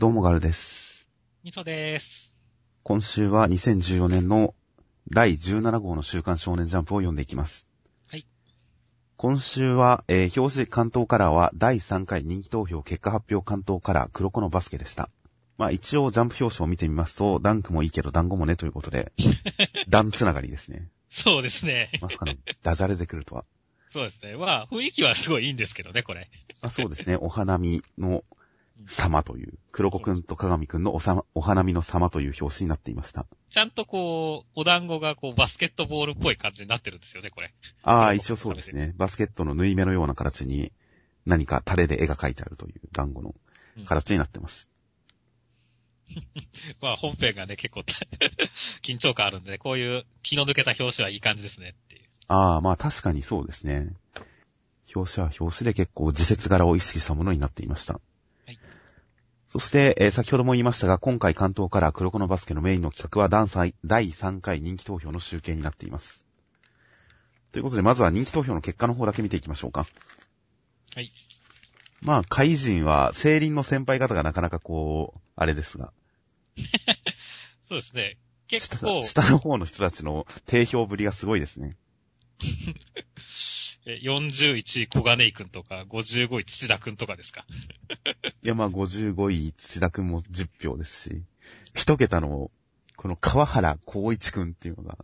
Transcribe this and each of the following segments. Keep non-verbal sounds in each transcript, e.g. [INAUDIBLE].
どうもガルです。みそです。今週は2014年の第17号の週刊少年ジャンプを読んでいきます。はい。今週は、えー表紙関東カラーは第3回人気投票結果発表関東カラー黒子のバスケでした。まあ一応ジャンプ表紙を見てみますと、ダンクもいいけど団子もねということで、[LAUGHS] ダンつながりですね。そうですね。まさかのダジャレで来るとは。そうですね。まあ、雰囲気はすごいいいんですけどね、これ。まあ、そうですね、お花見の様という、黒子くんと鏡くんのおさお花見の様という表紙になっていました。ちゃんとこう、お団子がこう、バスケットボールっぽい感じになってるんですよね、これ。ああ、一応そうですね。バスケットの縫い目のような形に何かタレで絵が描いてあるという団子の形になってます。[LAUGHS] まあ、本編がね、結構、[LAUGHS] 緊張感あるんでね、こういう気の抜けた表紙はいい感じですね、っていう。ああ、まあ確かにそうですね。表紙は表紙で結構自節柄を意識したものになっていました。はい。そして、えー先ほども言いましたが、今回関東から黒子のバスケのメインの企画は第3第3回人気投票の集計になっています。ということで、まずは人気投票の結果の方だけ見ていきましょうか。はい。まあ、怪人は、聖輪の先輩方がなかなかこう、あれですが、[LAUGHS] そうですね。結下構、下の方の人たちの定評ぶりがすごいですね。[LAUGHS] え41位小金井くんとか、55位土田くんとかですか。いや、まあ、55位、土田くんも10票ですし、一桁の、この川原光一くんっていうのが、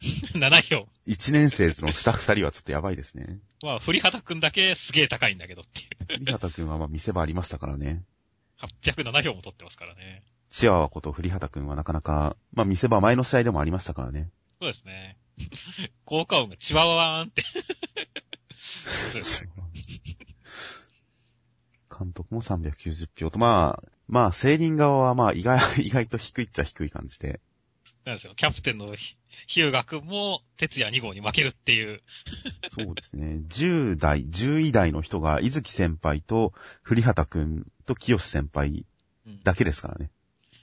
[LAUGHS] 7票。1年生の下2人はちょっとやばいですね。まあ、振畑くんだけすげえ高いんだけどっていう。栗畑くんはまあ見せ場ありましたからね。807票も取ってますからね。チワワこと栗畑くんはなかなか、まあ見せ場前の試合でもありましたからね。そうですね。[LAUGHS] 効果音がチワワーンって。そうですね監督も390票と、まあ、まあ、聖輪側はまあ意外、[LAUGHS] 意外と低いっちゃ低い感じで。なんですよ。キャプテンのひヒューガ君も、哲也2号に負けるっていう。そうですね。10代、10位台の人が、伊月先輩と、栗畑くんと清先輩うんだけですからね。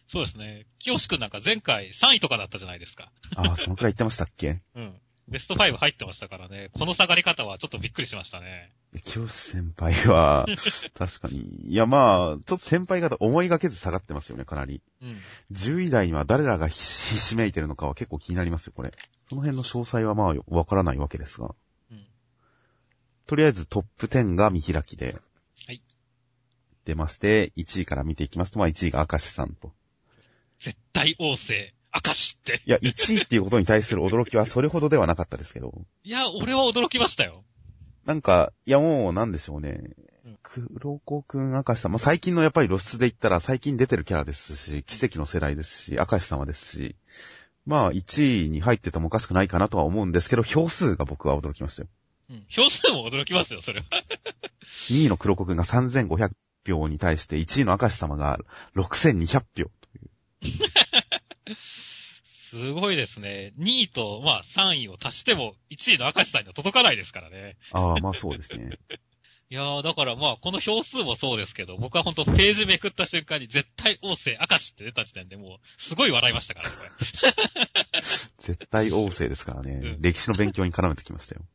そうですね。清志君なんか前回3位とかだったじゃないですか。ああ、そのくらい言ってましたっけ？うん。ベスト5入ってましたからね。この下がり方はちょっとびっくりしましたね。清先輩は、[LAUGHS] 確かに。いや、まあ、ちょっと先輩方思いがけず下がってますよね、かなり。うん。10位台には誰らがひひしめいてるのかは結構気になりますよ、これ。その辺の詳細はまあ、わからないわけですが。うん。とりあえずトップ10が見開きで。はい。出まして、1位から見ていきますと、まあ1位が明石さんと。絶対王政、明石って。いや、1位っていうことに対する驚きはそれほどではなかったですけど。いや、俺は驚きましたよ。なんか、いやもう、なんでしょうねうん。黒子くん、明石さん。まあ、最近のやっぱり露出で言ったら、最近出てるキャラですし、奇跡の世代ですし、明石様ですし、まあ、1位に入っててもおかしくないかなとは思うんですけど、票数が僕は驚きましたよ。うん。票数も驚きますよ、それは。[LAUGHS] 2位の黒子くんが3500票に対して、1位の明石様が6200票。[LAUGHS] すごいですね。2位と、まあ3位を足しても1位の明石さんには届かないですからね。ああ、まあそうですね。[LAUGHS] いやー、だからまあ、この票数もそうですけど、僕は本当ページめくった瞬間に絶対王政明石って出た時点でもう、すごい笑いましたからね、これ。[LAUGHS] 絶対王政ですからね。うん歴史の勉強に絡めてきましたよ。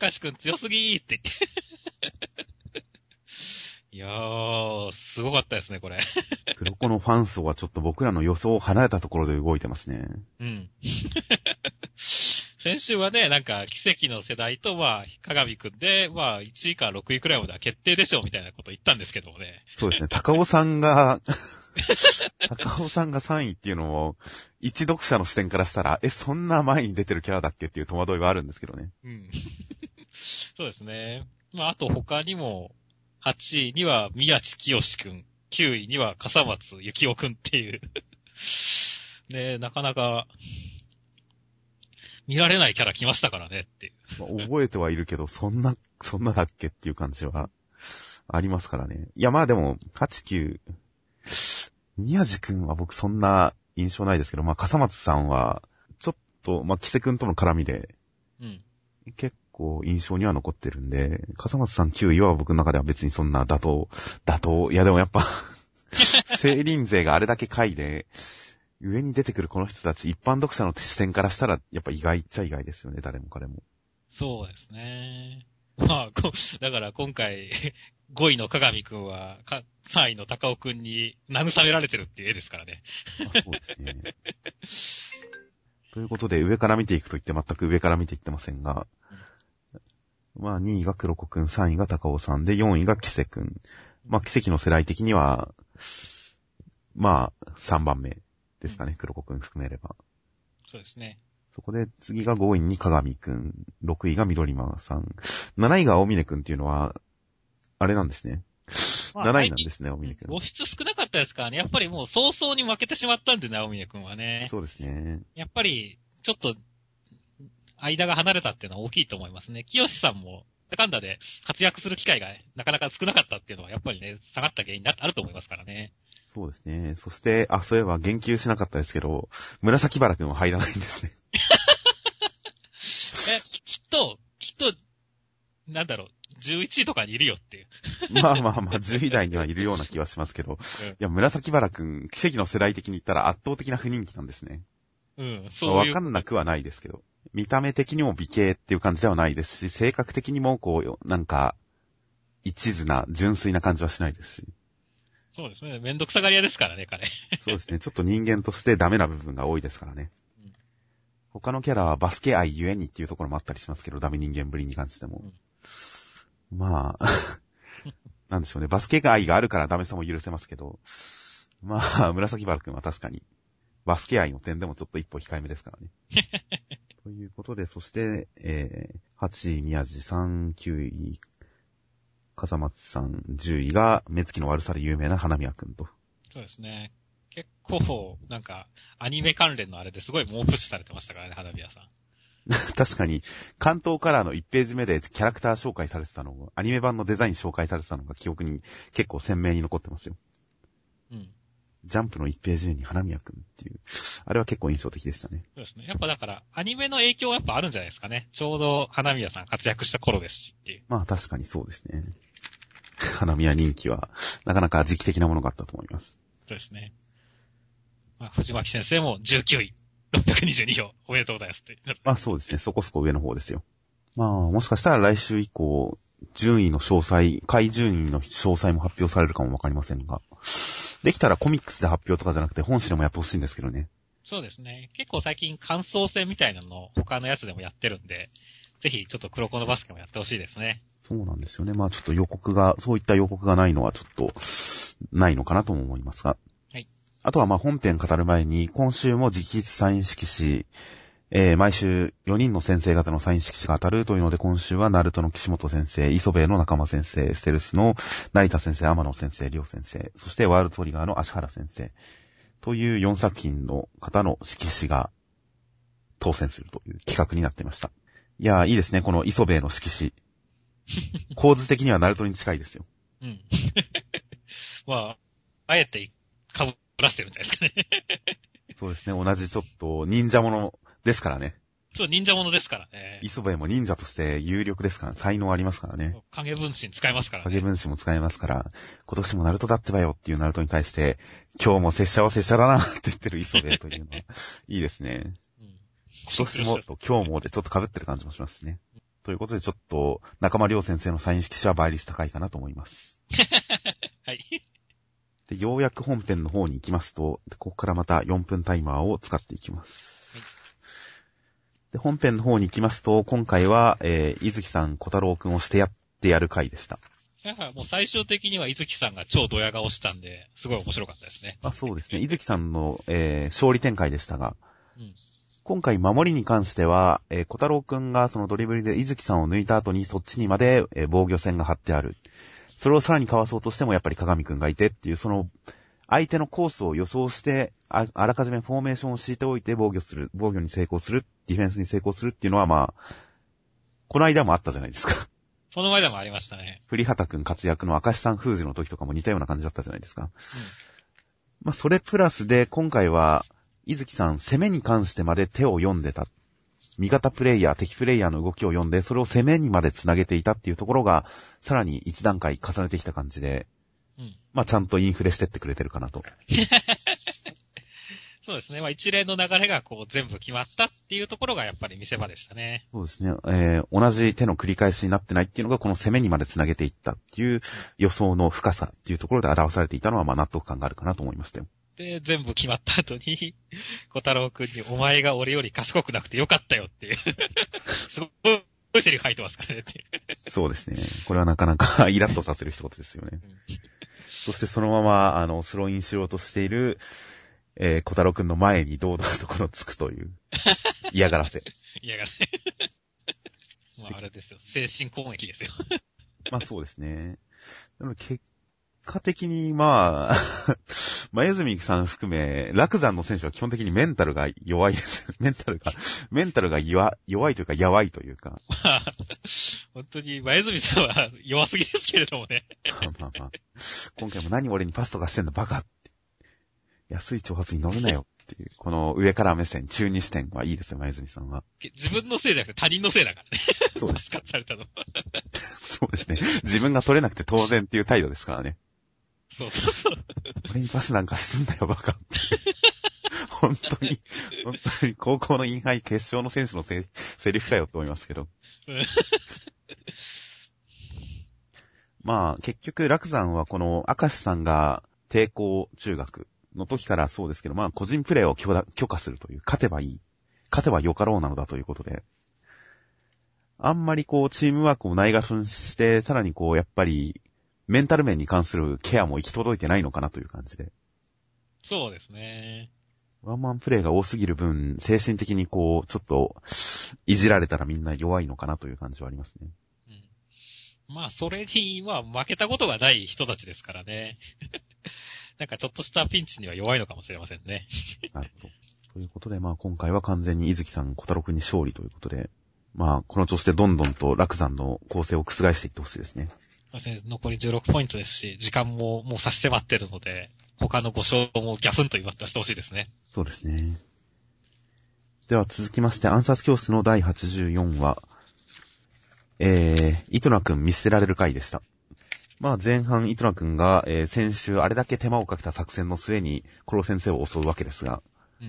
明石くん強すぎーって言って。いやー、すごかったですね、これ。[LAUGHS] 黒子のファン層はちょっと僕らの予想を離れたところで動いてますね。うん。[LAUGHS] 先週はね、なんか、奇跡の世代と、まあ、鏡くんで、まあ、1位から6位くらいまでは決定でしょう、みたいなこと言ったんですけどもね。そうですね。高尾さんが、[LAUGHS] 高尾さんが3位っていうのも、一読者の視点からしたら、え、そんな前に出てるキャラだっけ？っていう戸惑いはあるんですけどね。うん。そうですね。まあ、あと他にも、8位には宮地清くん、9位には笠松幸雄くんっていう。[LAUGHS] ねなかなか、見られないキャラ来ましたからねっていう。まあ覚えてはいるけど、そんな、そんなだっけっていう感じは、ありますからね。いや、まあでも、8、9、宮地くんは僕そんな印象ないですけど、まあ、笠松さんは、ちょっと、まあ、キセくんとの絡みで、うん。結構印象には残ってるんで、笠松さん9位は僕の中では別にそんな妥当、妥当、いやでもやっぱ、聖輪勢があれだけ回で、上に出てくるこの人たち、一般読者の視点からしたら、やっぱ意外っちゃ意外ですよね、誰も彼も。そうですね。まあ、こだから今回、5位の鏡くんは、か3位の高尾くんに慰められてるっていう絵ですからね。あそうですね。ということで、上から見ていくと言って全く上から見ていってませんが、まあ、2位が黒子くん、3位が高尾さんで、4位がキセくん。まあ、奇跡の世代的には、まあ、3番目ですかね、黒子くん含めれば。そうですね。そこで次が5位に鏡くん、6位が緑間さん、7位が大峰くんっていうのは、あれなんですね。まあ7位なんですね、大峰くん。露出少なかったですからね。やっぱりもう早々に負けてしまったんで、直峰くんはね。そうですね。やっぱり、ちょっと、間が離れたっていうのは大きいと思いますね。清さんも、セカンダで活躍する機会がなかなか少なかったっていうのは、やっぱりね、下がった原因だってあると思いますからね。そうですね。そして、あ、そういえば言及しなかったですけど、紫原くんは入らないんですね。[LAUGHS] え、ききっと、きっと、なんだろう、11位とかにいるよっていう。まあまあまあ、10位台にはいるような気はしますけど。[LAUGHS] いや、紫原くん、奇跡の世代的に言ったら圧倒的な不人気なんですね。うん、そう。わかんなくはないですけど。見た目的にも美形っていう感じではないですし、性格的にもこう、なんか、一途な、純粋な感じはしないですし。そうですね。めんどくさがり屋ですからね、彼。そうですね。ちょっと人間としてダメな部分が多いですからねうん。他のキャラはバスケ愛ゆえにっていうところもあったりしますけど、ダメ人間ぶりに関しても。まあ、[LAUGHS] なんでしょうね。バスケ愛があるからダメさも許せますけど、まあ、紫原くんは確かに、バスケ愛の点でもちょっと一歩控えめですからね。[LAUGHS] ということで、そして、えー、8位宮地さん、9位、笠松さん、10位が、目つきの悪さで有名な花宮くんと。そうですね。結構、なんか、アニメ関連のあれですごい猛プッシュされてましたからね、花火屋さん。[LAUGHS] 確かに、関東カラーの1ページ目でキャラクター紹介されてたのを、アニメ版のデザイン紹介されてたのが記憶に結構鮮明に残ってますよ。うん。ジャンプの1ページ目に花宮くんっていう、あれは結構印象的でしたね。そうですね。やっぱだから、アニメの影響はやっぱあるんじゃないですかね。ちょうど花宮さん活躍した頃ですしっていう。まあ確かにそうですね。[LAUGHS] 花宮人気は、なかなか時期的なものがあったと思います。そうですね。まあ、藤巻先生も19位。622票。おめでとうございますって。まあそうですね、そこそこ上の方ですよ。まあ、もしかしたら来週以降、順位の詳細、下位順位の詳細も発表されるかもわかりませんが、できたらコミックスで発表とかじゃなくて本誌でもやってほしいんですけどね。そうですね。結構最近感想戦みたいなのを他のやつでもやってるんで、ぜひちょっと黒子のバスケもやってほしいですね。そうなんですよね。まあちょっと予告が、そういった予告がないのはちょっと、ないのかなとも思いますが。はい。あとはまあ本編語る前に、今週も直筆サイン色紙、えー、毎週4人の先生方のサイン色紙が当たるというので、今週はナルトの岸本先生、磯部の仲間先生、ステルスの成田先生、天野先生、リオ先生、そしてワールドトリガーの足原先生、という4作品の方の色紙が当選するという企画になっていました。いやー、いいですね、この磯部の色紙。構図的にはナルトに近いですよ。うん。[LAUGHS] まあ、あえて被らしてるんじゃないですかね。そうですね、同じちょっと忍者ものですからね。そう、忍者ものですからね。磯部も忍者として有力ですから、才能ありますからね。影分身使えますからね。影分身も使えますから、今年もナルトだってばよっていうナルトに対して、今日も拙者は拙者だなって言ってる磯部というのは、いいですね。うん。今年もと今日もでちょっと被ってる感じもしますしね。ということでちょっと、中間良先生のサイン色紙は倍率高いかなと思います。はい。で、ようやく本編の方に行きますと、ここからまた4分タイマーを使っていきます。で、本編の方に行きますと、今回は、えー、伊月さん、小太郎くんをしてやってやる回でした。いやもう最終的には伊月さんが超ドヤ顔したんで、すごい面白かったですね。あそうですね。伊月さんの、えー、勝利展開でしたが、うん。今回守りに関しては、えー、小太郎くんがそのドリブルで伊月さんを抜いた後にそっちにまで、えー防御線が張ってある。それをさらにかわそうとしてもやっぱり鏡くんがいてっていう、その、相手のコースを予想して、ああらかじめフォーメーションを敷いておいて防御する、防御に成功する、ディフェンスに成功するっていうのはまあ、この間もあったじゃないですか。[LAUGHS] その前でもありましたね。栗畑くん活躍の明石さん封じの時とかも似たような感じだったじゃないですか。まあ、それプラスで、今回は、伊月さん、攻めに関してまで手を読んでた。味方プレイヤー、敵プレイヤーの動きを読んで、それを攻めにまで繋げていたっていうところが、さらに一段階重ねてきた感じで、うん。うん。まあ、ちゃんとインフレしてってくれてるかなと。[LAUGHS] そうですね。まあ一連の流れがこう全部決まったっっていうところがやっぱり見せ場でしたね。そうですね。えー、同じ手の繰り返しになってないっていうのがこの攻めにまで繋げていったっていう予想の深さっていうところで表されていたのはまあ納得感があるかなと思いましたよ。[LAUGHS] で、全部決まった後に、小太郎くんに、お前が俺より賢くなくてよかったよっていう。[LAUGHS] すごいセリフ書いてますからねっていう。そうですね。これはなかなかイラッとさせる一言ですよね。そしてそのまま、あの、スローインしようとしている、えー、小太郎くんの前に堂々とこのつくという、[LAUGHS] 嫌がらせ。嫌がらせ。[LAUGHS] まああれですよ。精神攻撃ですよ。まあそうですね。で結果的に、まあ、前泉さん含め、楽山の選手は基本的にメンタルが弱いです。[LAUGHS] メンタルが、メンタルが弱弱いというか、やわいというか。まあ、本当に、前泉さんは弱すぎですけれどもね。まあまあまあ。今回も何俺にパスとかしてんだバカって。安い挑発に乗るなよっていう、この上から目線、中二視点はいいですよ、前泉さんは。自分のせいじゃなくて他人のせいだからね。そうです。[LAUGHS] されたの。そうですね。自分が取れなくて当然っていう態度ですからね。そうそうそう。俺にパスなんかすんなよ、バカって。本当に、本当に高校のインハイ決勝の選手のせセリフかよって思いますけど。まあ、結局、楽山はこの、明石さんが抵抗中学の時からそうですけど、まあ、個人プレーを許可許可するという、勝てばいい。勝てばよかろうなのだということで、あんまりこう、チームワークをないがしろにして、さらにこう、やっぱり、メンタル面に関するケアも行き届いてないのかなという感じで。そうですね。ワンマンプレイが多すぎる分、精神的にこう、ちょっと、いじられたらみんな弱いのかなという感じはありますね。うん。まあ、それに、まあ、負けたことがない人たちですからね。[LAUGHS] なんかちょっとしたピンチには弱いのかもしれませんね。なるほど。ということで、まあ今回は完全に伊月さん、小太郎くんに勝利ということで、まあこの調子でどんどんと楽山の構成を覆していってほしいですね。残り16ポイントですし、時間ももう差し迫ってるので、他の5勝もギャフンと言わってしてほしいですね。そうですね。では続きまして、暗殺教室の第84話、えー、イトナくん見捨てられる回でした。まあ前半イトナくんが、えー、先週あれだけ手間をかけた作戦の末に、コロ先生を襲うわけですが、う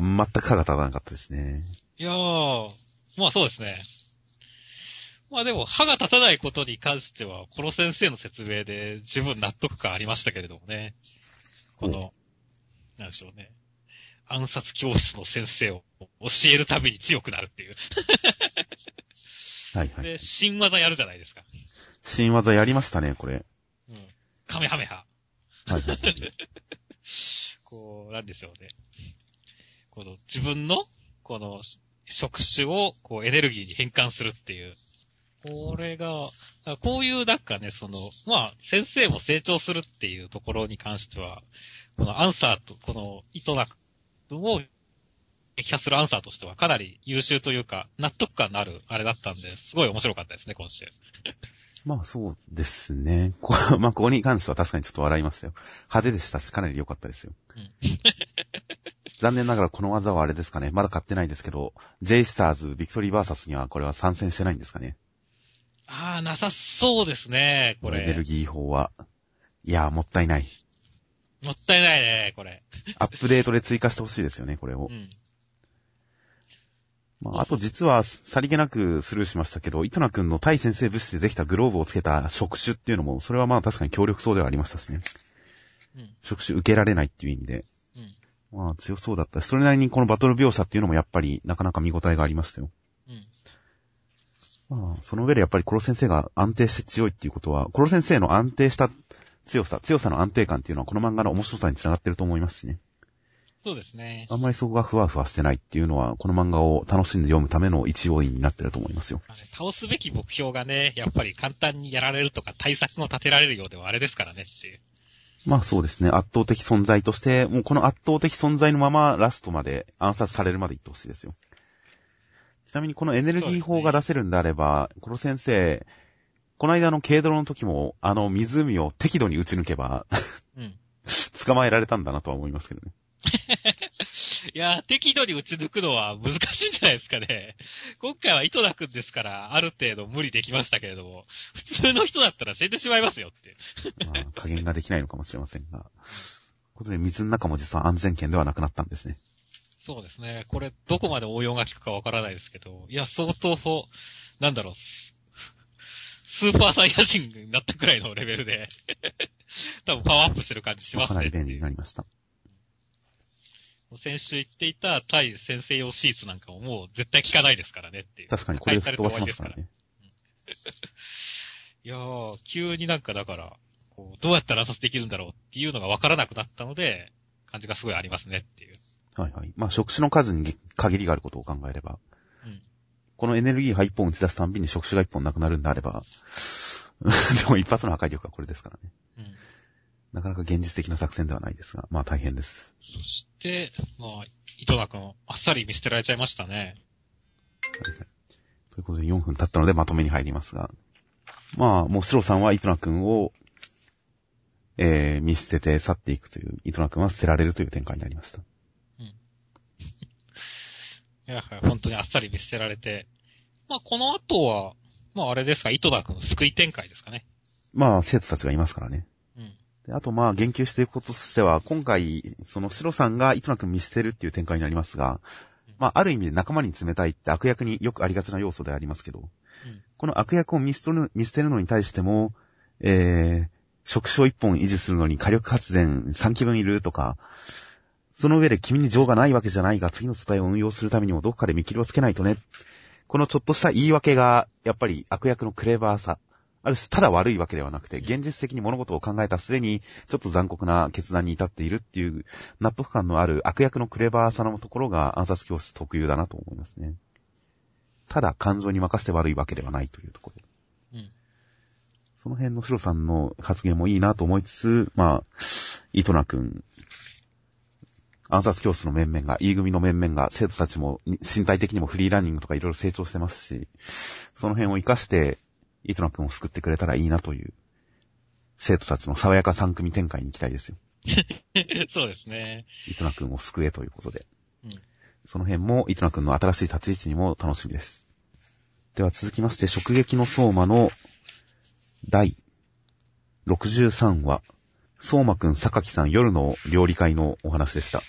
ん。全く歯が立たなかったですね。いやー、まあそうですね。まあでも、歯が立たないことに関しては、この先生の説明で十分納得感ありましたけれどもね。この、なんでしょうね。暗殺教室の先生を教えるたびに強くなるっていう。はいはい。で、新技やるじゃないですか。新技やりましたね、これ。うん。カメハメハ。はいはい。[LAUGHS] こう、なんでしょうね。この自分の、この職種を、こう、エネルギーに変換するっていう。これが、こういうなんかね、その、まあ、先生も成長するっていうところに関しては、このアンサーと、この、イトナ君を撃破するアンサーとしてはかなり優秀というか、納得感のあるあれだったんで、すごい面白かったですね、今週。まあそうですね。こ [LAUGHS] まあここに関しては確かにちょっと笑いましたよ。派手でしたし、かなり良かったですよ。うん残念ながらこの技はあれですかね。まだ買ってないですけど、J スターズビクトリーバーサスにはこれは参戦してないんですかね。ああ、なさそうですね、これ。エネルギー法は。いやー、もったいない。もったいないね、これ。[LAUGHS] アップデートで追加してほしいですよね、これをう。ん。まあ、あと実は、さりげなくスルーしましたけど、イトナ君の対先生物質でできたグローブをつけた触手っていうのも、それはまあ確かに強力そうではありましたしね。うん。触手受けられないっていう意味で。うん。まあ強そうだったし、それなりにこのバトル描写っていうのもやっぱりなかなか見応えがありましたよ。うん。まあ、その上でやっぱりコロ先生が安定して強いっていうことは、コロ先生の安定した強さ、強さの安定感っていうのはこの漫画の面白さにつながってると思いますしね。そうですね。あんまりそこがふわふわしてないっていうのは、この漫画を楽しんで読むための一要因になってると思いますよ。倒すべき目標がね、やっぱり簡単にやられるとか対策を立てられるようではあれですからねっていう。まあそうですね。圧倒的存在として、もうこの圧倒的存在のままラストまで暗殺されるまで行ってほしいですよ。ちなみにこのエネルギー法が出せるんであれば、この先生、この間の軽泥の時も、あの湖を適度に打ち抜けば、うん。[LAUGHS] 捕まえられたんだなとは思いますけどね。[LAUGHS] いやー、適度に打ち抜くのは難しいんじゃないですかね。今回は糸田くんですから、ある程度無理できましたけれども、普通の人だったら死んでしまいますよって。[LAUGHS] まあ、加減ができないのかもしれませんが。ことで、水の中も実は安全圏ではなくなったんですね。そうですね。これ、どこまで応用が効くかわからないですけど、いや、相当、なんだろう、スーパーサイヤ人になったくらいのレベルで、[LAUGHS] 多分パワーアップしてる感じしますね。かなり便利になりました。先週言っていた対先生用シーツなんかももう絶対効かないですからねっていう。確かにこれで吹っ飛ばしますからね。いやー、急になんかだから、こうどうやったら暗殺できるんだろうっていうのがわからなくなったので、感じがすごいありますねっていう。はいはい。まあ、触手の数に限りがあることを考えれば、うんこのエネルギーが一本打ち出すたんびに触手が一本なくなるんであれば、[LAUGHS] でも一発の破壊力はこれですからね。うん。なかなか現実的な作戦ではないですが、まあ大変です。そして、まあ、糸田くん、あっさり見捨てられちゃいましたね。はいはいということで4分経ったのでまとめに入りますが。まあ、もうシロさんはイトナ君を、えー、見捨てて去っていくという、イトナ君は捨てられるという展開になりました。いや、本当にあっさり見捨てられて。まあ、この後は、まあ、あれですか、糸田くん救い展開ですかね。まあ、生徒たちがいますからね。うん。であと、まあ、言及していくこととしては、今回、そのシロさんがイトナ君見捨てるっていう展開になりますが、まあ、ある意味で仲間に冷たいって悪役によくありがちな要素でありますけど、この悪役を見捨てる見捨てるのに対しても、えー、触手を一本維持するのに火力発電3基分いるとか、その上で君に情がないわけじゃないが、次の素体を運用するためにもどこかで見切りをつけないとね。このちょっとした言い訳が、やっぱり悪役のクレバーさ。ある種、ただ悪いわけではなくて、現実的に物事を考えた末に、ちょっと残酷な決断に至っているっていう、納得感のある悪役のクレバーさのところが暗殺教室特有だなと思いますね。ただ感情に任せて悪いわけではないというところ。うん。その辺のシロさんの発言もいいなと思いつつ、まあ、イトナ君、暗殺教室の面々が、E 組の面々が、生徒たちも身体的にもフリーランニングとかいろいろ成長してますし、その辺を活かして、イトナ君を救ってくれたらいいなという、生徒たちの爽やか3組展開に行きたいですよ。[LAUGHS] そうですね。イトナ君を救えということで。うん。その辺も、イトナ君の新しい立ち位置にも楽しみです。では続きまして、直撃の相馬の第63話、相馬くん、榊さん、夜の料理会のお話でした。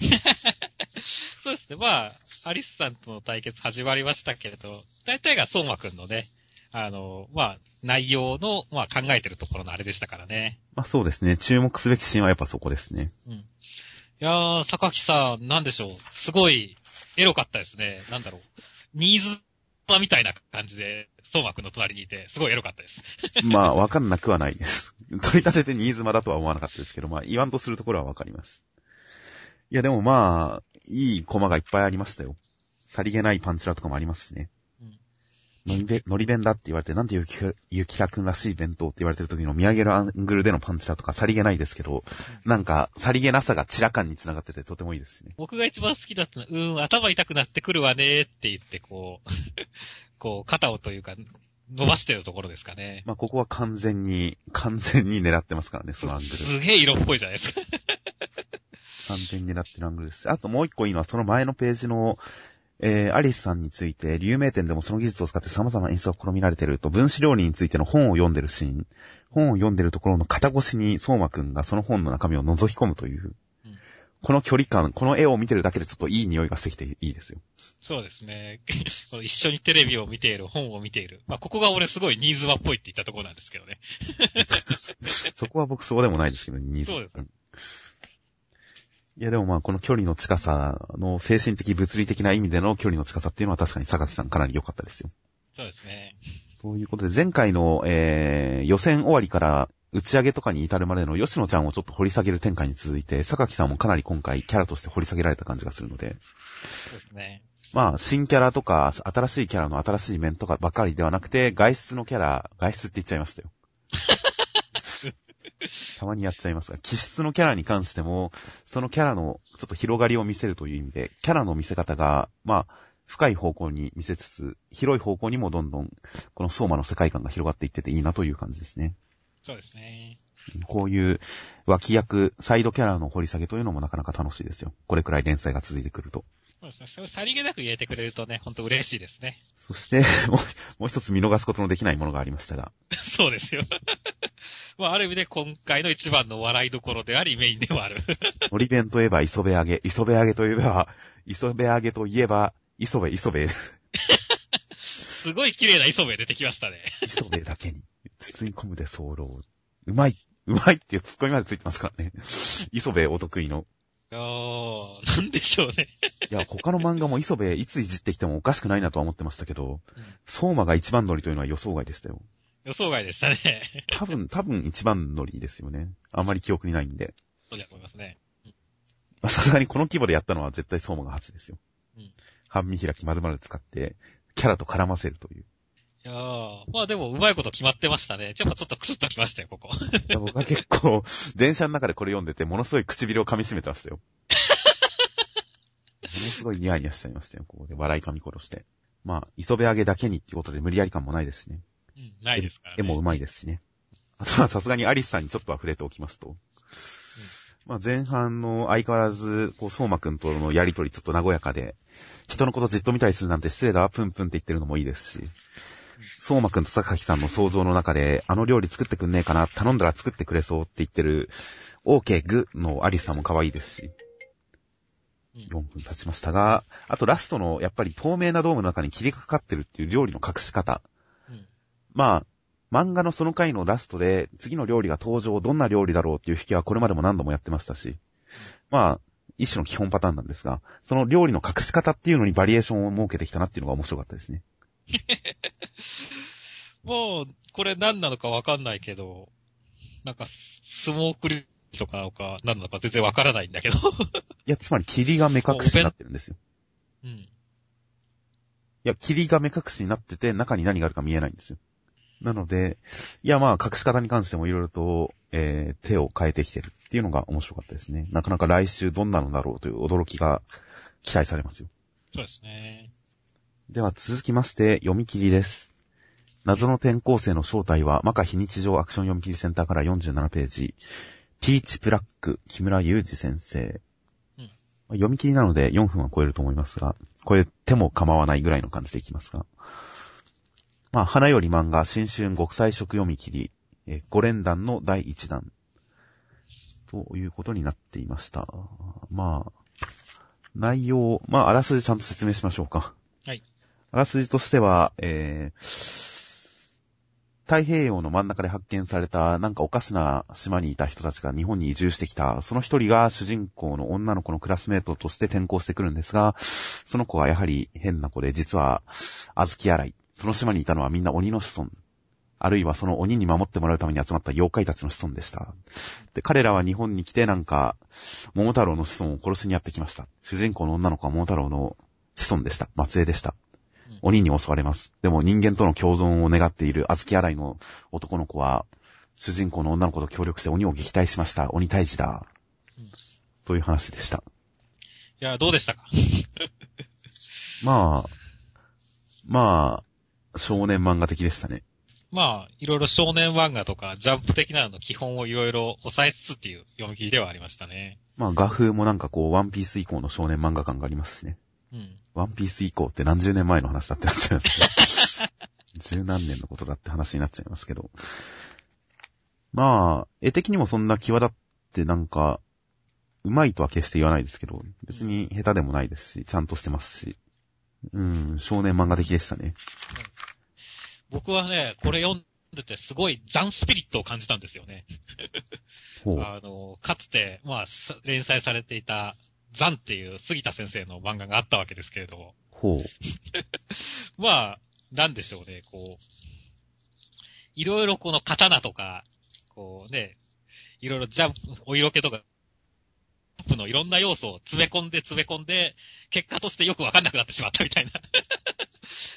[LAUGHS] そうですね。まあ、アリスさんとの対決始まりましたけれど、大体が相馬くんのね、あの、まあ、内容の、まあ、考えてるところのあれでしたからね。まあそうですね、注目すべきシーンはやっぱそこですね。うん。いやー、榊さん、なんでしょう。すごい、エロかったですね。なんだろう。ニーズマみたいな感じで、相馬くんの隣にいて、すごいエロかったです。まあわかんなくはないです。[LAUGHS] 取り立てて新妻だとは思わなかったですけど、まあ言わんとするところはわかります。いやでもまあ、いいコマがいっぱいありましたよ。さりげないパンチラとかもありますしね。うんのりべ、のり弁だって言われて、なんでゆき、ゆきらくんらしい弁当って言われてる時の見上げるアングルでのパンチラとかさりげないですけど、なんか、さりげなさがチラ感につながっててとてもいいですしね。僕が一番好きだったのは、うーん、頭痛くなってくるわねーって言って、こう、[LAUGHS] こう、肩をというか、伸ばしてるところですかね。まあここは完全に、完全に狙ってますからね、そのアングル。すげえ色っぽいじゃないですか。完全に狙ってるアングルです。あともう一個いいのは、その前のページの、えー、アリスさんについて、有名店でもその技術を使って様々な演出を試みられていると、分子料理についての本を読んでるシーン、本を読んでるところの肩越しに相馬くんがその本の中身を覗き込むという、うんこの距離感、この絵を見てるだけでちょっといい匂いがしてきていいですよ。そうですね。[LAUGHS] 一緒にテレビを見ている、本を見ている。まあ、ここが俺すごいニーズマっぽいって言ったところなんですけどね。[LAUGHS] そこは僕そうでもないですけど、ニーズそうですんいやでもまあこの距離の近さの精神的物理的な意味での距離の近さっていうのは確かに榊さんかなり良かったですよ。そうですね。ということで、前回の、えー、予選終わりから打ち上げとかに至るまでの吉野ちゃんをちょっと掘り下げる展開に続いて、榊さんもかなり今回キャラとして掘り下げられた感じがするので、そうですね。まあ、新キャラとか、新しいキャラの新しい面とかばかりではなくて、外出のキャラ、外出って言っちゃいましたよ。たまにやっちゃいますが、気質のキャラに関しても、そのキャラのちょっと広がりを見せるという意味で、キャラの見せ方が、まあ、深い方向に見せつつ、広い方向にもどんどん、この相馬の世界観が広がっていってていいなという感じですね。そうですね。こういう脇役、サイドキャラの掘り下げというのもなかなか楽しいですよ。これくらい連載が続いてくると。そうですね。それをさりげなく入れてくれるとね、ほんと嬉しいですね。そして、もうもう一つ見逃すことのできないものがありましたが、[LAUGHS] そうですよ。[LAUGHS] まあ、ある意味で今回の一番の笑いどころであり、メインでもある。[LAUGHS] のり弁といえば磯辺揚げ、磯辺揚げといえば、磯辺揚げといえば、磯辺磯辺、[LAUGHS] すごい綺麗な磯部出てきましたね。磯辺だけに、包み込むで候。うまい、うまいっていうツッコミまでついてますからね。磯辺お得意の。いやー、なんでしょうね。いや、他の漫画も磯部いついじってきてもおかしくないなとは思ってましたけど、相馬が一番乗りというのは予想外でしたよ。予想外でしたね。多分、多分一番乗りですよね。あんまり記憶にないんで。そうだと思いますね。まあさすがにこの規模でやったのは絶対相馬が初ですよ。うん半身開き丸々使って、キャラと絡ませるという。いやー、まあでも、うまいこと決まってましたね。やっぱちょっとクスッときましたよ、ここ。僕は結構、電車の中でこれ読んでて、ものすごい唇を噛み締めてましたよ。ものすごいニヤニヤしちゃいましたよ、ここで笑い噛み殺して。まあ、磯辺揚げだけにってことで無理やり感もないですしね。うん、ないですからね。絵もうまいですしね。あとはさすがにアリスさんにちょっとは触れておきますと。まあ前半の相変わらず、こう、相馬くんとのやりとりちょっと和やかで、人のことじっと見たりするなんて失礼だわ、プンプンって言ってるのもいいですし、相馬くんと坂木さんの想像の中で、あの料理作ってくんねえかな、頼んだら作ってくれそうって言ってる、OK グのアリスさんも可愛いですし、うん4分経ちましたが、あとラストの、やっぱり透明なドームの中に霧がかかってるっていう料理の隠し方。うんまあ、漫画のその回のラストで、次の料理が登場、どんな料理だろうっていう引きはこれまでも何度もやってましたし、まあ、一種の基本パターンなんですが、その料理の隠し方っていうのにバリエーションを設けてきたなっていうのが面白かったですね。[LAUGHS] もう、これ何なのかわかんないけど、なんか、スモークリとかなのか何なのか全然わからないんだけど。[LAUGHS] いや、つまり霧が目隠しになってるんですよ。うん。いや、霧が目隠しになってて、中に何があるか見えないんですよ。なので、いや、まあ、隠し方に関してもいろいろと、えー、手を変えてきてるっていうのが面白かったですね。なかなか来週どんなのだろうという驚きが期待されますよ。そうですね。では続きまして、読み切りです。謎の転校生の正体は、マカ非日常アクション読み切りセンターから47ページ。ピーチブラック、木村祐二先生。うんまあ読み切りなので4分は超えると思いますが、超えても構わないぐらいの感じでいきますが。まあ、花より漫画、新春極彩色読み切り、えー5連弾の第1弾。ということになっていました。まあ、内容、まあ、あらすじちゃんと説明しましょうか。はい。あらすじとしては、えー、太平洋の真ん中で発見された、なんかおかしな島にいた人たちが日本に移住してきた、その一人が主人公の女の子のクラスメートとして転校してくるんですが、その子はやはり変な子で、実は、小豆洗い。その島にいたのはみんな鬼の子孫。あるいはその鬼に守ってもらうために集まった妖怪たちの子孫でした。で、彼らは日本に来てなんか、桃太郎の子孫を殺しにやってきました。主人公の女の子は桃太郎の子孫でした。末裔でしたうん。鬼に襲われます。でも人間との共存を願っている小豆洗いの男の子は、主人公の女の子と協力して鬼を撃退しました。鬼退治だうん。という話でした。いや、どうでしたか？[LAUGHS] まあ、まあ、少年漫画的でしたね。まあ、いろいろ少年漫画とか、ジャンプ的なのの基本をいろいろ抑えつつっていう読み切りではありましたね。まあ画風もなんかこう、ワンピース以降の少年漫画感がありますしね。うん。ワンピース以降って何十年前の話だってなっちゃいますけど。[LAUGHS] 十何年のことだって話になっちゃいますけど。まあ、絵的にもそんな際立ってなんか、うまいとは決して言わないですけど、別に下手でもないですし、ちゃんとしてますし。うん、少年漫画的でしたね。僕はね、これ読んでてすごいザンスピリットを感じたんですよね。[LAUGHS] あの、かつて、まあ、さ連載されていたザンっていう杉田先生の漫画があったわけですけれども、ほう。[LAUGHS] まあ、なんでしょうね、こう、いろいろこの刀とか、こうね、いろいろジャンプ、お色気とか、ジャンプのいろんな要素を詰め込んで詰め込んで、結果としてよくわかんなくなってしまったみたいな。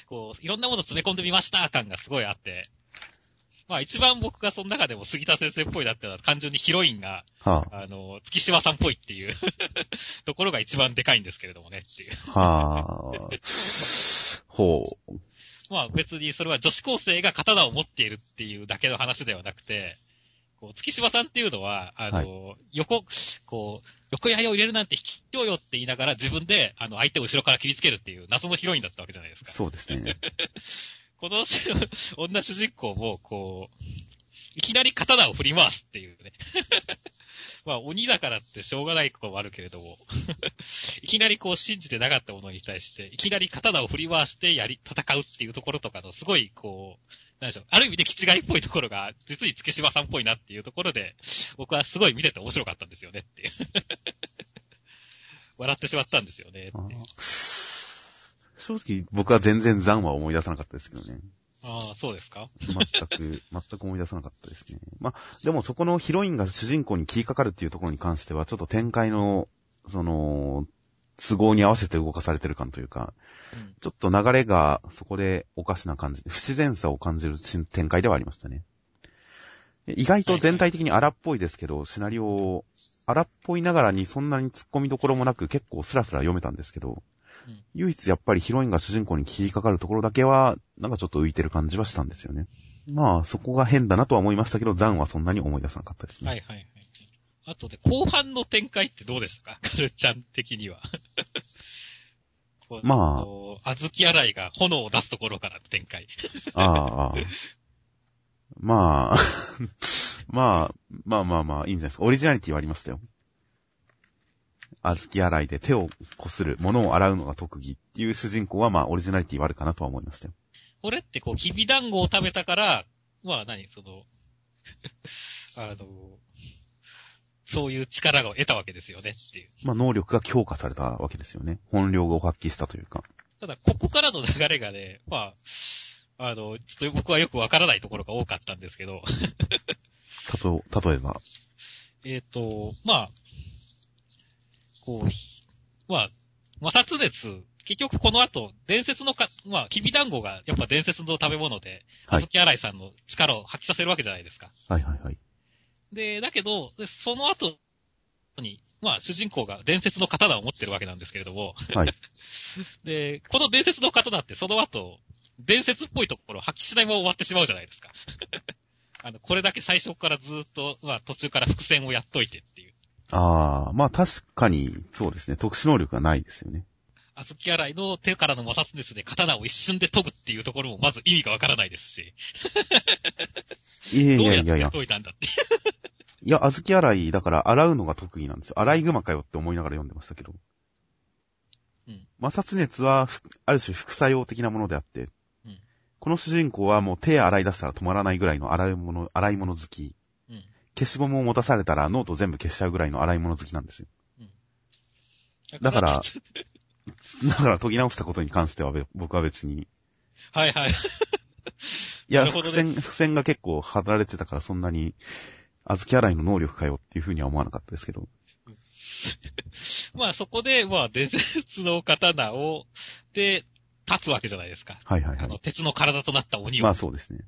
こう、いろんなもの詰め込んでみました感がすごいあって。まあ一番僕がその中でも杉田先生っぽいだったのは単純にヒロインが、はあの、月島さんっぽいっていう [LAUGHS] ところが一番でかいんですけれどもねっていう。あ。はあ。[LAUGHS] ほう。まあ別にそれは女子高生が刀を持っているっていうだけの話ではなくて、こう、月島さんっていうのは、あの、横、こう、横槍を入れるなんて引きようよって言いながら自分で、あの、相手を後ろから切りつけるっていう謎のヒロインだったわけじゃないですか。そうですね。[LAUGHS] この女主人公も、こう、いきなり刀を振り回すっていうね。[LAUGHS] まあ、鬼だからってしょうがないこともあるけれども、[LAUGHS] いきなりこう信じてなかったものに対して、いきなり刀を振り回してやり、戦うっていうところとかの、すごいこう、なんでしょう、ある意味で気違いっぽいところが、実に月島さんっぽいなっていうところで、僕はすごい見てて面白かったんですよねっていう。[LAUGHS] 笑ってしまったんですよね。正直、僕は全然残は思い出さなかったですけどね。ああ、そうですか？全く、[LAUGHS] 全く思い出さなかったですね。まあ、でもそこのヒロインが主人公に切りかかるっていうところに関しては、ちょっと展開の、その、都合に合わせて動かされてる感というか、うん。ちょっと流れがそこでおかしな感じ、不自然さを感じる展開ではありましたね。意外と全体的に荒っぽいですけど、シナリオを荒っぽいながらにそんなに突っ込みどころもなく結構スラスラ読めたんですけど、うん唯一やっぱりヒロインが主人公に切りかかるところだけは、なんかちょっと浮いてる感じはしたんですよね。まあ、そこが変だなとは思いましたけど、ザンはそんなに思い出さなかったですね。はいはいはい。あとで、後半の展開ってどうでしたか？[LAUGHS] カルちゃん的には。まああずき洗いが炎を出すところからの展開。ああ、ああ。まあ、[LAUGHS] まあ、まあまあまあ、いいんじゃないですか。オリジナリティはありましたよ。小豆洗いで手をこする、物を洗うのが特技っていう主人公はまあオリジナリティはあるかなとは思いましたよ。これってこう、きび団子を食べたから、まあ何？その、[LAUGHS] あの、そういう力を得たわけですよねっていう。まあ能力が強化されたわけですよね。本領を発揮したというか。ただ、ここからの流れがね、まあ、あの、ちょっと僕はよくわからないところが多かったんですけど、たと、例えば。えっ、と、まあ、こう、まあ、摩擦熱、結局この後、伝説のか、まあ、きび団子がやっぱ伝説の食べ物で、はいあずき洗いさんの力を発揮させるわけじゃないですか。はいはいはい。で、だけど、でその後に、まあ、主人公が伝説の刀を持ってるわけなんですけれども、はい。[LAUGHS] で、この伝説の刀ってその後、伝説っぽいところを発揮しないまま終わってしまうじゃないですか。[LAUGHS] あの、これだけ最初からずっと、まあ途中から伏線をやっといてっていう。ああ、まあ確かに、そうですね。特殊能力がないですよね。あずき洗いの手からの摩擦熱で刀を一瞬で研ぐっていうところもまず意味がわからないですし、いやいやいやいややって解。いたんだって。いや、小豆洗い、だから洗うのが特技なんですよ。洗い熊かよって思いながら読んでましたけど。うん摩擦熱はふ、ある種副作用的なものであって、うんこの主人公はもう手洗い出したら止まらないぐらいの洗い物、洗い物好き。うん。消しゴムを持たされたらノート全部消しちゃうぐらいの洗い物好きなんですよ。だから、だから研ぎ直したことに関してはべ僕は別に。はいはい。いや、ね伏線、伏線が結構張られてたからそんなに、小豆洗いの能力かよっていうふうには思わなかったですけど。[LAUGHS] まあそこで、まあ伝説の刀を、で、立つわけじゃないですか。はいはいはい。あの、鉄の体となった鬼を。まあそうですね。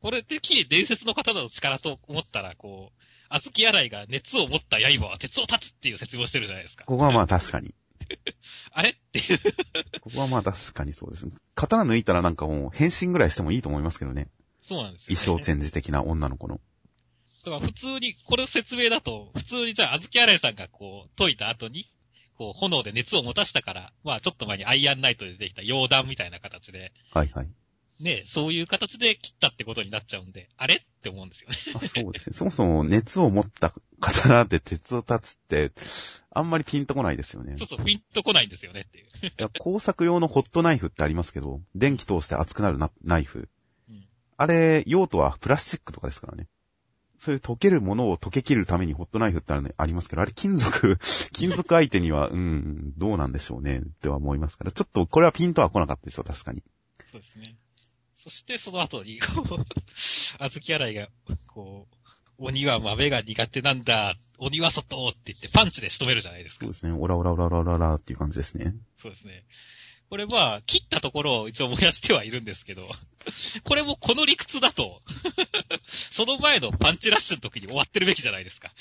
これてっきり伝説の刀の力と思ったら、こう、小豆洗いが熱を持った刃は鉄を立つっていう説明をしてるじゃないですか。ここはまあ確かに。[LAUGHS] あれっていう。ここはまあ確かにそうですね。刀抜いたらなんかもう変身ぐらいしてもいいと思いますけどね。そうなんですよ、ね。衣装チェンジ的な女の子の。だから普通に、これ説明だと、普通にじゃあ、小豆洗いさんがこう、解いた後に、こう、炎で熱を持たしたから、まあちょっと前にアイアンナイトでできた溶弾みたいな形で、はいはい。ね、そういう形で切ったってことになっちゃうんで、あれって思うんですよね。あそうですね。そもそも熱を持った刀で鉄を立つって、あんまりピンとこないですよね。そうそう、ピンとこないんですよねっていう。いや工作用のホットナイフってありますけど、電気通して熱くなるなナイフ。うんあれ、用途はプラスチックとかですからね。そういう溶けるものを溶け切るためにホットナイフってあるのありますけど、あれ金属、[LAUGHS] 金属相手には、うん、どうなんでしょうね、っては思いますから、ちょっとこれはピンとは来なかったですよ、確かに。そうですね。そしてその後に、こう、小豆洗いが、こう、鬼は豆が苦手なんだ、鬼は外って言ってパンチで仕留めるじゃないですかそう。ですね、オラオラオラオラオラオラっていう感じですね。そうですね。これまあ、切ったところを一応燃やしてはいるんですけど、[LAUGHS] これもこの理屈だと、[LAUGHS] その前のパンチラッシュの時に終わってるべきじゃないですか。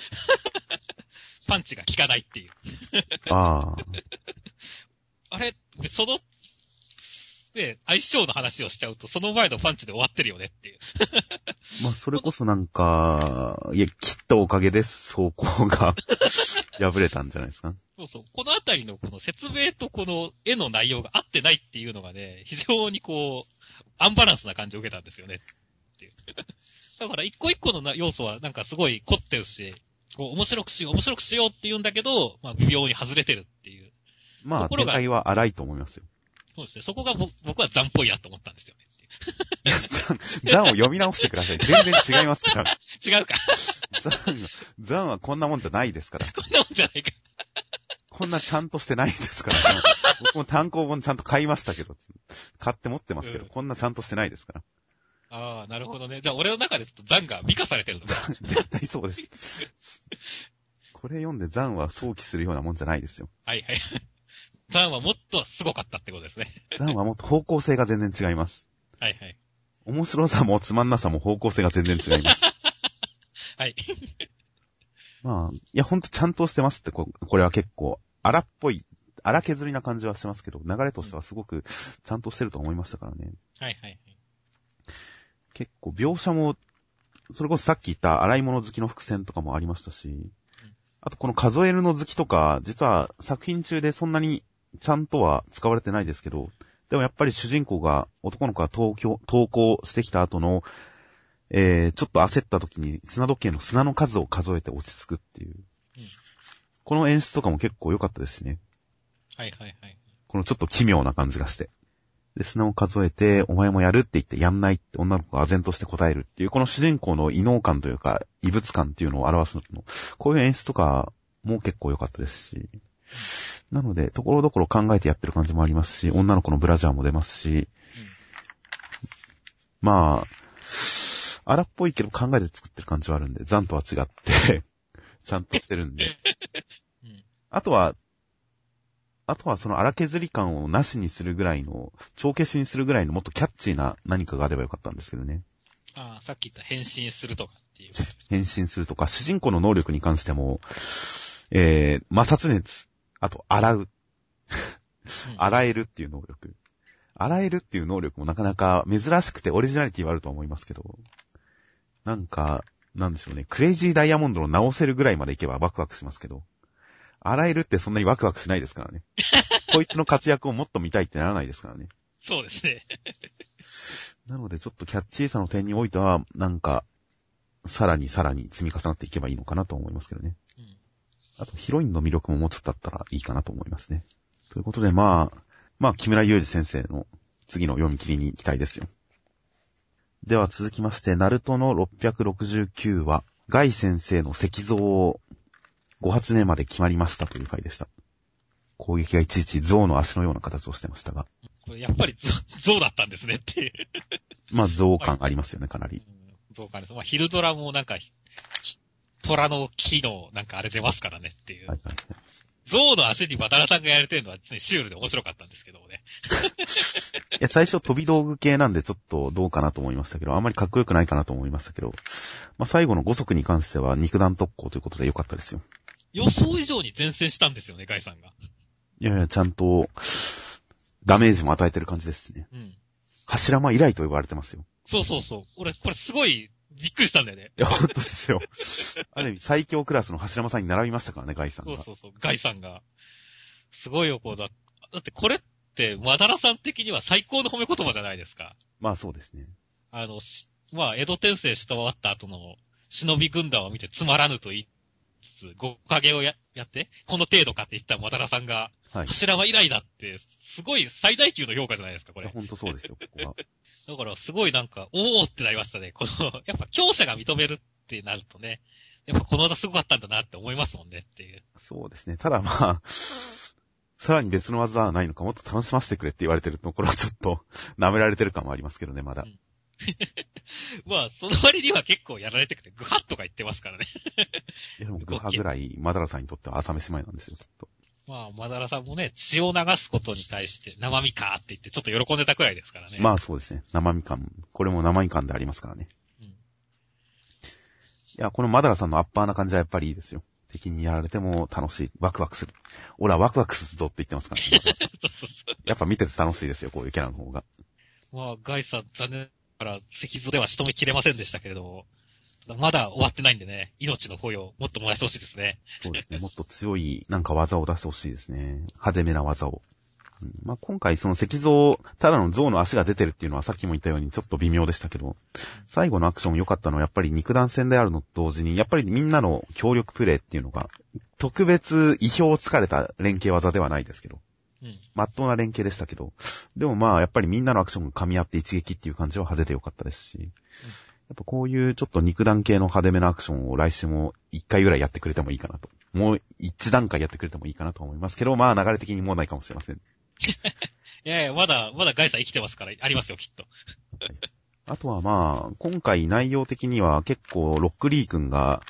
[LAUGHS] パンチが効かないっていう。ああ、あれ、その、ね、相性の話をしちゃうと、その前のパンチで終わってるよねっていう。[LAUGHS] まあ、それこそなんか、いや、切ったおかげで走行が [LAUGHS] 破れたんじゃないですか？そうそう。このあたりのこの説明とこの絵の内容が合ってないっていうのがね、非常にこう、アンバランスな感じを受けたんですよね。っていう。[LAUGHS] だから一個一個のな要素はなんかすごい凝ってるし、こう面白くしよう、面白くしようって言うんだけど、まあ微妙に外れてるっていう。まあ、展開は荒いと思いますよ。そうですね。そこが僕僕は残っぽいやと思ったんですよね。いや、ザンを読み直してください。全然違いますから。[LAUGHS] 違うか。ザンは、ザンはこんなもんじゃないですから。こんなもんじゃないか。こんなちゃんとしてないですから。僕も単行本ちゃんと買いましたけど、買って持ってますけど、うんこんなちゃんとしてないですから。ああ、なるほどね。じゃあ俺の中でちょっと残が美化されてるの？か。[LAUGHS] 絶対そうです。[LAUGHS] これ読んでザンは想起するようなもんじゃないですよ。はいはい。残はもっとすごかったってことですね。ザンはもっと方向性が全然違います。はいはい。面白さもつまんなさも方向性が全然違います。はい。まあ、いや、ほんとちゃんとしてますって、ここれは結構、荒っぽい、荒削りな感じはしてますけど、流れとしてはすごくちゃんとしてると思いましたからね。はいはいはい。結構描写も、それこそさっき言った洗い物好きの伏線とかもありましたし、あとこの数えるの好きとか、実は作品中でそんなにちゃんとは使われてないですけど、でもやっぱり主人公が、男の子が東京、投稿してきた後の、えー、ちょっと焦った時に砂時計の砂の数を数えて落ち着くっていう。うんこの演出とかも結構良かったですしね。はいはいはい。このちょっと奇妙な感じがして。で、砂を数えて、お前もやるって言ってやんないって女の子が唖然として答えるっていう、この主人公の異能感というか、異物感っていうのを表すの。こういう演出とかも結構良かったですし。なので、ところどころ考えてやってる感じもありますし、女の子のブラジャーも出ますし、まあ、荒っぽいけど考えて作ってる感じはあるんで、ザンとは違って、[LAUGHS] ちゃんとしてるんで。うん。あとは、あとはその荒削り感をなしにするぐらいの、帳消しにするぐらいのもっとキャッチーな何かがあればよかったんですけどね。ああ、さっき言った変身するとかっていう。変身するとか、主人公の能力に関しても、えー、摩擦熱、あと洗う、うん洗えるっていう能力。洗えるっていう能力もなかなか珍しくてオリジナリティはあると思いますけど、なんか、なんでしょうね、クレイジーダイヤモンドの直せるぐらいまでいけばワクワクしますけど、洗えるってそんなにワクワクしないですからね。[LAUGHS] こいつの活躍をもっと見たいってならないですからね。そうですね。なのでちょっとキャッチーさの点においては、なんか、さらにさらに積み重なっていけばいいのかなと思いますけどね。うん。あとヒロインの魅力ももうちょっとあったらいいかなと思いますね。ということで、まあ、まあ、木村祐二先生の次の読み切りに期待ですよ。では続きまして、ナルトの669話、ガイ先生の石像を5発目まで決まりましたという回でした。攻撃がいちいち象の足のような形をしてましたが、これやっぱりゾゾウだったんですねっていう。まあ、象感ありますよね、かなり。うんゾウかです。まあ、ヒルドラもなんか、ひ虎の木のなんかあれ出ますからねっていう。はいはい。ゾウの足にバタラさんがやれてるのは、ね、シュールで面白かったんですけどもね。[LAUGHS] いや、最初飛び道具系なんでちょっとどうかなと思いましたけど、あんまりかっこよくないかなと思いましたけど、まあ、最後の5足に関しては肉弾特攻ということでよかったですよ。予想以上に前線したんですよね、ガイさんが。いやいや、ちゃんと、ダメージも与えてる感じですね。うん。柱間以来と呼ばれてますよ。そうそうそう。俺、これすごいびっくりしたんだよね。いや、本当ですよ。ある意味最強クラスの柱間さんに並びましたからね、ガイさんが。そうそうそう。ガイさんが。すごいよ、こうだ。だってこれって、マダラさん的には最高の褒め言葉じゃないですか。まあそうですね。あの、しまあ、江戸転生した終わった後の忍び軍団を見てつまらぬと言いつつ、ご影をややって、この程度かって言ったマダラさんが、はい。柱は以来だって、すごい最大級の評価じゃないですか、これ。本当そうですよ、ここは。[LAUGHS] だから、すごいなんか、おーってなりましたね。この、やっぱ強者が認めるってなるとね、やっぱこの技すごかったんだなって思いますもんねっていう。そうですね。ただまあ、さらに別の技はないのか、もっと楽しませてくれって言われてると、これはちょっと、舐められてる感もありますけどね、まだ。[LAUGHS] まあ、その割には結構やられてくて、グハッとか言ってますからね。いや、でも、グハぐらい、マダラさんにとっては朝飯前なんですよ、きっと。まあ、マダラさんもね、血を流すことに対して、生身かって言って、ちょっと喜んでたくらいですからね。まあそうですね。生みかん。これも生みかんでありますからね。うんいや、このマダラさんのアッパーな感じはやっぱりいいですよ。敵にやられても楽しい。ワクワクする。俺はワクワクするぞって言ってますからね。マダラさんそうそうそう。やっぱ見てて楽しいですよ、こういうキャラの方が。まあ、ガイさん、残念ながら、石像では仕留めきれませんでしたけれども、まだ終わってないんでね、命の保養、もっと燃やしてほしいですね。そうですね。もっと強い、なんか技を出してほしいですね。派手めな技を。まあ、今回その石像、ただの像の足が出てるっていうのはさっきも言ったようにちょっと微妙でしたけど、最後のアクション良かったのはやっぱり肉弾戦であるのと同時に、やっぱりみんなの協力プレイっていうのが、特別意表をつかれた連携技ではないですけど、うん。まっとうな連携でしたけど、でもまあやっぱりみんなのアクションが噛み合って一撃っていう感じは派手で良かったですし、やっぱこういうちょっと肉弾系の派手めなアクションを来週も一回ぐらいやってくれてもいいかなと。もう一段階やってくれてもいいかなと思いますけど、まあ流れ的にもうないかもしれません。[LAUGHS] いやいや、まだ、まだガイさん生きてますから、ありますよ、きっと。あとはまあ、今回内容的には結構ロックリー君が、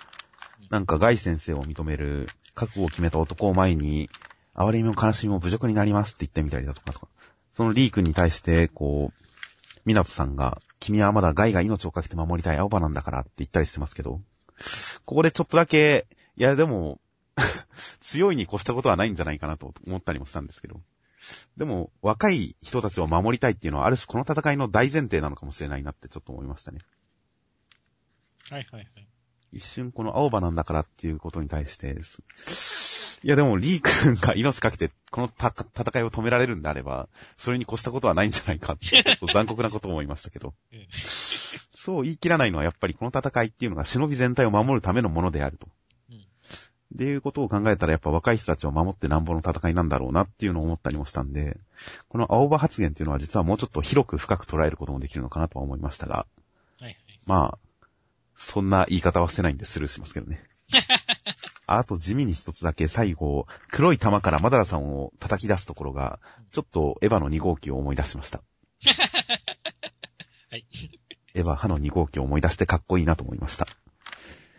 なんかガイ先生を認める覚悟を決めた男を前に、哀れみも悲しみも侮辱になりますって言ってみたりだとかとか、そのリー君に対して、こう、ミナトさんが、君はまだガイが命をかけて守りたい青葉なんだからって言ったりしてますけど、ここでちょっとだけ、いやでも、[LAUGHS] 強いに越したことはないんじゃないかなと思ったりもしたんですけど。でも、若い人たちを守りたいっていうのは、ある種この戦いの大前提なのかもしれないなってちょっと思いましたね。はいはいはい。一瞬この青葉なんだからっていうことに対して、いやでもリー君が命かけてこのた戦いを止められるんであれば、それに越したことはないんじゃないかって、残酷なことを思いましたけどうん。そう言い切らないのはやっぱりこの戦いっていうのが忍び全体を守るためのものであると。うんっていうことを考えたらやっぱ若い人たちを守ってなんぼの戦いなんだろうなっていうのを思ったりもしたんで、この青葉発言っていうのは実はもうちょっと広く深く捉えることもできるのかなとは思いましたが、はいはい。まあ、そんな言い方はしてないんでスルーしますけどね。あと地味に一つだけ最後、黒い玉からマダラさんを叩き出すところが、ちょっとエヴァの2号機を思い出しました。[LAUGHS] はい。エヴァ派の2号機を思い出してかっこいいなと思いました。